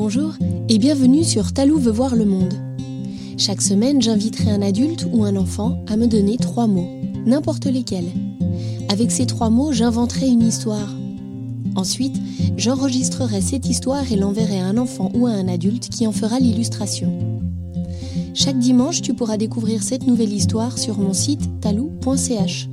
Bonjour et bienvenue sur Talou veut voir le monde. Chaque semaine, j'inviterai un adulte ou un enfant à me donner trois mots, n'importe lesquels. Avec ces trois mots, j'inventerai une histoire. Ensuite, j'enregistrerai cette histoire et l'enverrai à un enfant ou à un adulte qui en fera l'illustration. Chaque dimanche, tu pourras découvrir cette nouvelle histoire sur mon site talou.ch.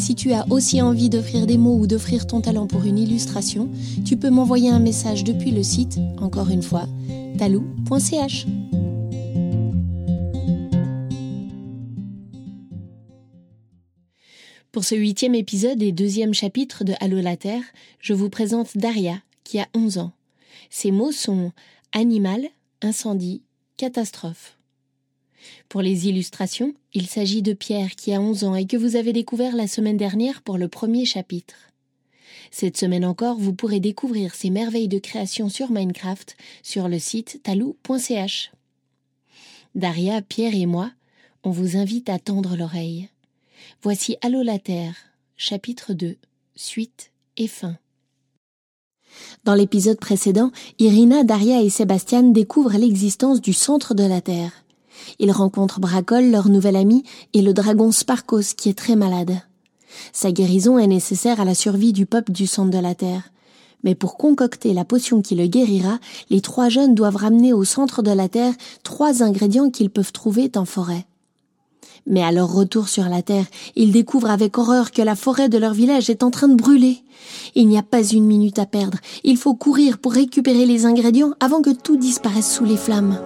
Si tu as aussi envie d'offrir des mots ou d'offrir ton talent pour une illustration, tu peux m'envoyer un message depuis le site, encore une fois, talou.ch. Pour ce huitième épisode et deuxième chapitre de Allô la Terre, je vous présente Daria, qui a 11 ans. Ses mots sont animal, incendie, catastrophe. Pour les illustrations, il s'agit de Pierre qui a 11 ans et que vous avez découvert la semaine dernière pour le premier chapitre. Cette semaine encore, vous pourrez découvrir ces merveilles de création sur Minecraft sur le site talou.ch. Daria, Pierre et moi, on vous invite à tendre l'oreille. Voici Allô la Terre, chapitre 2, suite et fin. Dans l'épisode précédent, Irina, Daria et Sébastien découvrent l'existence du centre de la Terre. Ils rencontrent Bracol, leur nouvel ami, et le dragon Sparkos, qui est très malade. Sa guérison est nécessaire à la survie du peuple du centre de la Terre. Mais pour concocter la potion qui le guérira, les trois jeunes doivent ramener au centre de la Terre trois ingrédients qu'ils peuvent trouver en forêt. Mais à leur retour sur la Terre, ils découvrent avec horreur que la forêt de leur village est en train de brûler. Il n'y a pas une minute à perdre. Il faut courir pour récupérer les ingrédients avant que tout disparaisse sous les flammes.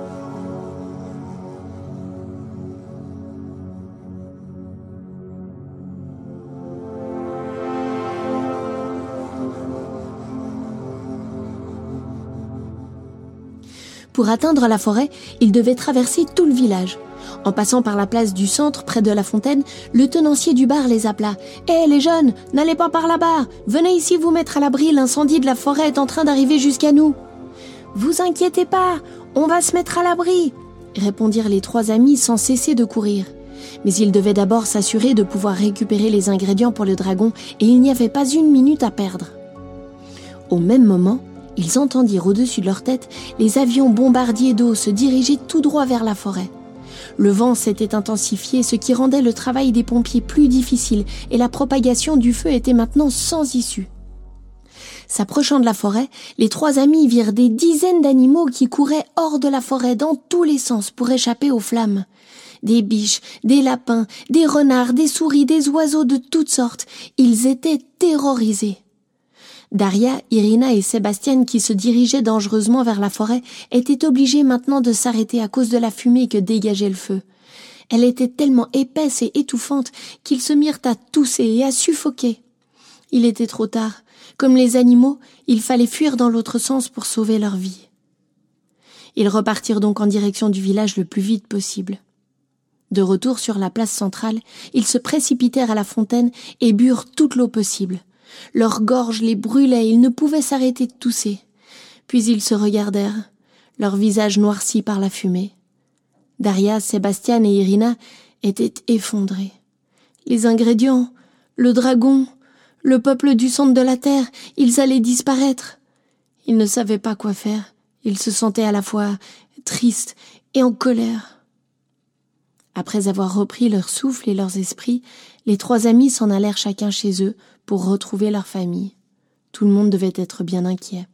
Pour atteindre la forêt, ils devaient traverser tout le village. En passant par la place du centre, près de la fontaine, le tenancier du bar les appela. Hé les jeunes, n'allez pas par là-bas. Venez ici vous mettre à l'abri, l'incendie de la forêt est en train d'arriver jusqu'à nous. Vous inquiétez pas, on va se mettre à l'abri, répondirent les trois amis sans cesser de courir. Mais ils devaient d'abord s'assurer de pouvoir récupérer les ingrédients pour le dragon, et il n'y avait pas une minute à perdre. Au même moment, ils entendirent au-dessus de leur tête les avions bombardiers d'eau se diriger tout droit vers la forêt. Le vent s'était intensifié, ce qui rendait le travail des pompiers plus difficile, et la propagation du feu était maintenant sans issue. S'approchant de la forêt, les trois amis virent des dizaines d'animaux qui couraient hors de la forêt dans tous les sens pour échapper aux flammes. Des biches, des lapins, des renards, des souris, des oiseaux de toutes sortes. Ils étaient terrorisés. Daria, Irina et Sébastien, qui se dirigeaient dangereusement vers la forêt, étaient obligés maintenant de s'arrêter à cause de la fumée que dégageait le feu. Elle était tellement épaisse et étouffante qu'ils se mirent à tousser et à suffoquer. Il était trop tard. Comme les animaux, il fallait fuir dans l'autre sens pour sauver leur vie. Ils repartirent donc en direction du village le plus vite possible. De retour sur la place centrale, ils se précipitèrent à la fontaine et burent toute l'eau possible. Leur gorge les brûlait, ils ne pouvaient s'arrêter de tousser. Puis ils se regardèrent, leurs visages noircis par la fumée. Daria, Sébastien et Irina étaient effondrés. Les ingrédients, le dragon, le peuple du centre de la terre, ils allaient disparaître. Ils ne savaient pas quoi faire. Ils se sentaient à la fois tristes et en colère. Après avoir repris leur souffle et leurs esprits, les trois amis s'en allèrent chacun chez eux pour retrouver leur famille. Tout le monde devait être bien inquiet.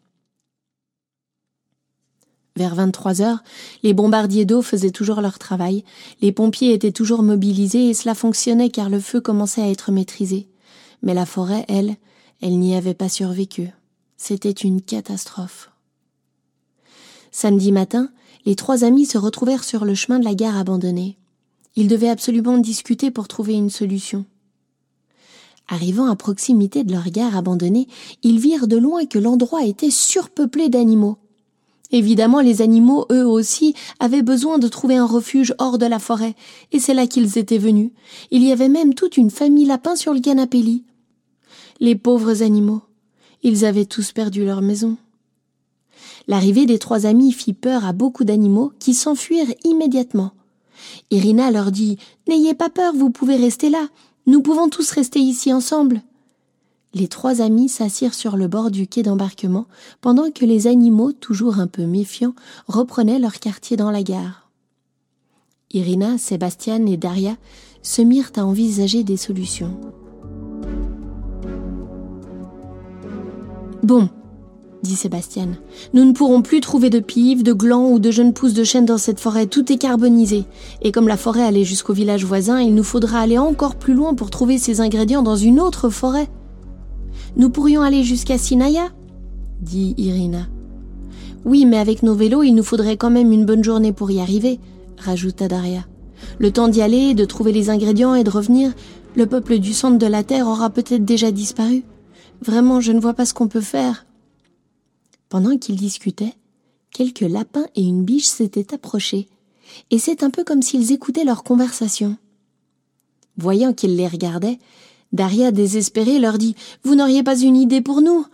Vers 23 heures, les bombardiers d'eau faisaient toujours leur travail, les pompiers étaient toujours mobilisés et cela fonctionnait car le feu commençait à être maîtrisé. Mais la forêt, elle, elle n'y avait pas survécu. C'était une catastrophe. Samedi matin, les trois amis se retrouvèrent sur le chemin de la gare abandonnée. Ils devaient absolument discuter pour trouver une solution. Arrivant à proximité de leur gare abandonnée, ils virent de loin que l'endroit était surpeuplé d'animaux. Évidemment, les animaux, eux aussi, avaient besoin de trouver un refuge hors de la forêt, et c'est là qu'ils étaient venus. Il y avait même toute une famille lapins sur le canapé. Les pauvres animaux. Ils avaient tous perdu leur maison. L'arrivée des trois amis fit peur à beaucoup d'animaux qui s'enfuirent immédiatement. Irina leur dit N'ayez pas peur, vous pouvez rester là. Nous pouvons tous rester ici ensemble. Les trois amis s'assirent sur le bord du quai d'embarquement pendant que les animaux, toujours un peu méfiants, reprenaient leur quartier dans la gare. Irina, Sébastien et Daria se mirent à envisager des solutions. Bon, dit Sébastien, nous ne pourrons plus trouver de pives, de glands ou de jeunes pousses de chêne dans cette forêt, tout est carbonisé. Et comme la forêt allait jusqu'au village voisin, il nous faudra aller encore plus loin pour trouver ces ingrédients dans une autre forêt. Nous pourrions aller jusqu'à Sinaya dit Irina. Oui, mais avec nos vélos, il nous faudrait quand même une bonne journée pour y arriver, rajouta Daria. Le temps d'y aller, de trouver les ingrédients et de revenir, le peuple du centre de la Terre aura peut-être déjà disparu. Vraiment, je ne vois pas ce qu'on peut faire. Pendant qu'ils discutaient, quelques lapins et une biche s'étaient approchés, et c'est un peu comme s'ils écoutaient leur conversation. Voyant qu'ils les regardaient, Daria, désespérée, leur dit Vous n'auriez pas une idée pour nous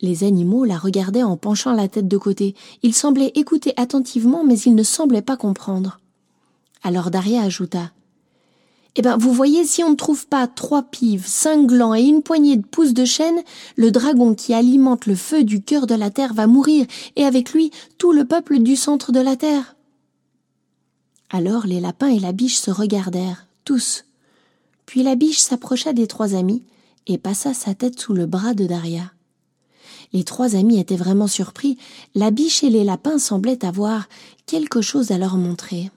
Les animaux la regardaient en penchant la tête de côté. Ils semblaient écouter attentivement, mais ils ne semblaient pas comprendre. Alors Daria ajouta Eh bien, vous voyez, si on ne trouve pas trois pives, cinq glands et une poignée de pousses de chêne, le dragon qui alimente le feu du cœur de la terre va mourir, et avec lui tout le peuple du centre de la terre. Alors les lapins et la biche se regardèrent, tous, puis la biche s'approcha des trois amis et passa sa tête sous le bras de Daria. Les trois amis étaient vraiment surpris. La biche et les lapins semblaient avoir quelque chose à leur montrer.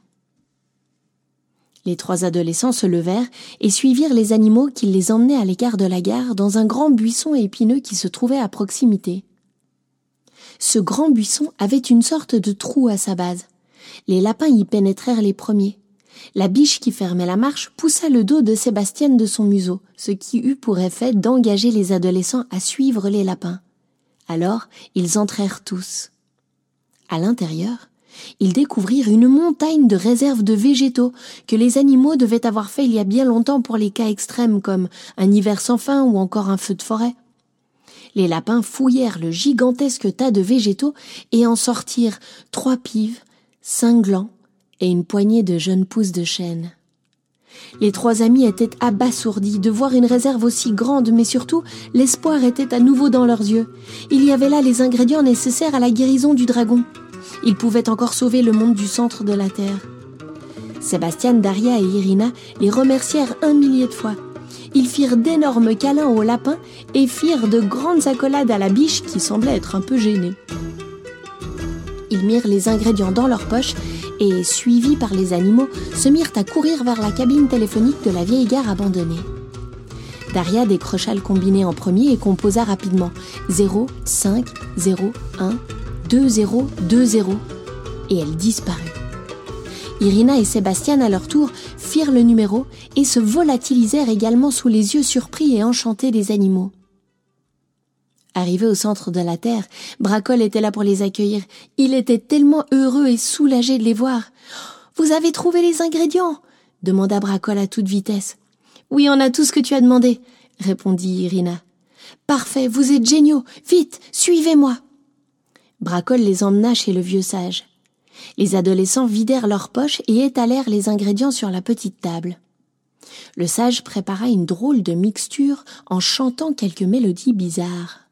Les trois adolescents se levèrent et suivirent les animaux qui les emmenaient à l'écart de la gare dans un grand buisson épineux qui se trouvait à proximité. Ce grand buisson avait une sorte de trou à sa base. Les lapins y pénétrèrent les premiers. La biche qui fermait la marche poussa le dos de Sébastien de son museau, ce qui eut pour effet d'engager les adolescents à suivre les lapins. Alors ils entrèrent tous. À l'intérieur, ils découvrirent une montagne de réserves de végétaux que les animaux devaient avoir fait il y a bien longtemps pour les cas extrêmes comme un hiver sans fin ou encore un feu de forêt. Les lapins fouillèrent le gigantesque tas de végétaux et en sortirent trois pives, cinq glands, et une poignée de jeunes pousses de chêne. Les trois amis étaient abasourdis de voir une réserve aussi grande, mais surtout l'espoir était à nouveau dans leurs yeux. Il y avait là les ingrédients nécessaires à la guérison du dragon. Ils pouvaient encore sauver le monde du centre de la Terre. Sébastien, Daria et Irina les remercièrent un millier de fois. Ils firent d'énormes câlins aux lapins et firent de grandes accolades à la biche qui semblait être un peu gênée. Ils mirent les ingrédients dans leurs poches et, suivis par les animaux, se mirent à courir vers la cabine téléphonique de la vieille gare abandonnée. Daria décrocha le combiné en premier et composa rapidement 0, 5, 0, 1, 2, 0, 2, 0. Et elle disparut. Irina et Sébastien, à leur tour, firent le numéro et se volatilisèrent également sous les yeux surpris et enchantés des animaux. Arrivé au centre de la Terre, Bracol était là pour les accueillir. Il était tellement heureux et soulagé de les voir. Vous avez trouvé les ingrédients demanda Bracol à toute vitesse. Oui, on a tout ce que tu as demandé, répondit Irina. Parfait, vous êtes géniaux. Vite, suivez-moi. Bracol les emmena chez le vieux sage. Les adolescents vidèrent leurs poches et étalèrent les ingrédients sur la petite table. Le sage prépara une drôle de mixture en chantant quelques mélodies bizarres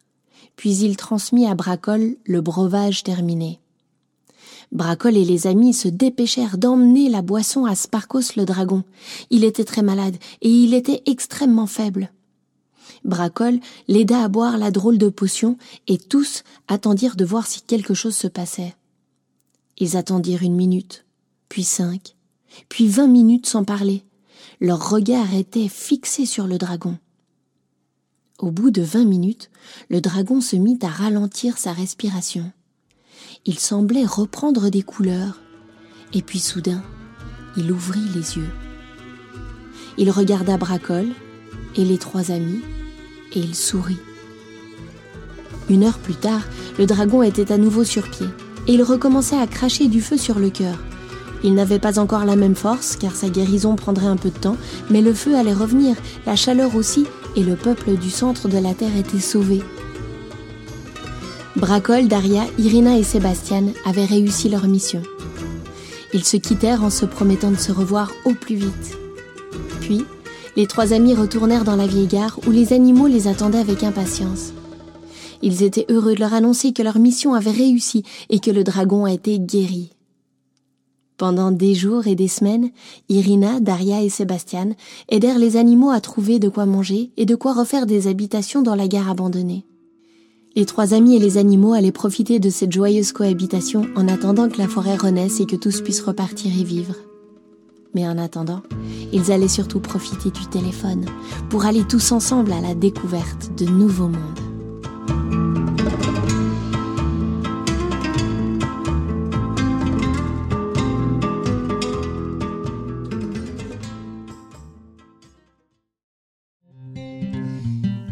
puis il transmit à Bracol le breuvage terminé. Bracol et les amis se dépêchèrent d'emmener la boisson à Sparkos le dragon. Il était très malade et il était extrêmement faible. Bracol l'aida à boire la drôle de potion et tous attendirent de voir si quelque chose se passait. Ils attendirent une minute, puis cinq, puis vingt minutes sans parler. Leur regard était fixé sur le dragon. Au bout de vingt minutes, le dragon se mit à ralentir sa respiration. Il semblait reprendre des couleurs, et puis soudain, il ouvrit les yeux. Il regarda Bracol et les trois amis, et il sourit. Une heure plus tard, le dragon était à nouveau sur pied, et il recommençait à cracher du feu sur le cœur. Il n'avait pas encore la même force, car sa guérison prendrait un peu de temps, mais le feu allait revenir, la chaleur aussi, et le peuple du centre de la Terre était sauvé. Bracol, Daria, Irina et Sébastien avaient réussi leur mission. Ils se quittèrent en se promettant de se revoir au plus vite. Puis, Les trois amis retournèrent dans la vieille gare où les animaux les attendaient avec impatience. Ils étaient heureux de leur annoncer que leur mission avait réussi et que le dragon a été guéri. Pendant des jours et des semaines, Irina, Daria et Sébastien aidèrent les animaux à trouver de quoi manger et de quoi refaire des habitations dans la gare abandonnée. Les trois amis et les animaux allaient profiter de cette joyeuse cohabitation en attendant que la forêt renaisse et que tous puissent repartir y vivre. Mais en attendant, ils allaient surtout profiter du téléphone pour aller tous ensemble à la découverte de nouveaux mondes.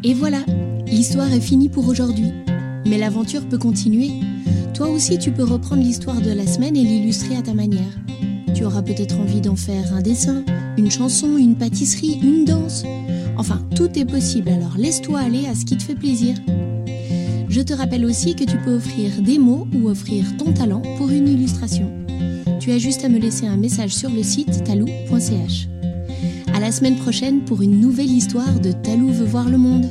Et voilà, l'histoire est finie pour aujourd'hui. Mais l'aventure peut continuer. Toi aussi, tu peux reprendre l'histoire de la semaine et l'illustrer à ta manière. Tu auras peut-être envie d'en faire un dessin, une chanson, une pâtisserie, une danse. Enfin, tout est possible, alors laisse-toi aller à ce qui te fait plaisir. Je te rappelle aussi que tu peux offrir des mots ou offrir ton talent pour une illustration. Tu as juste à me laisser un message sur le site talou.ch. À la semaine prochaine pour une nouvelle histoire de Talou veut voir le monde.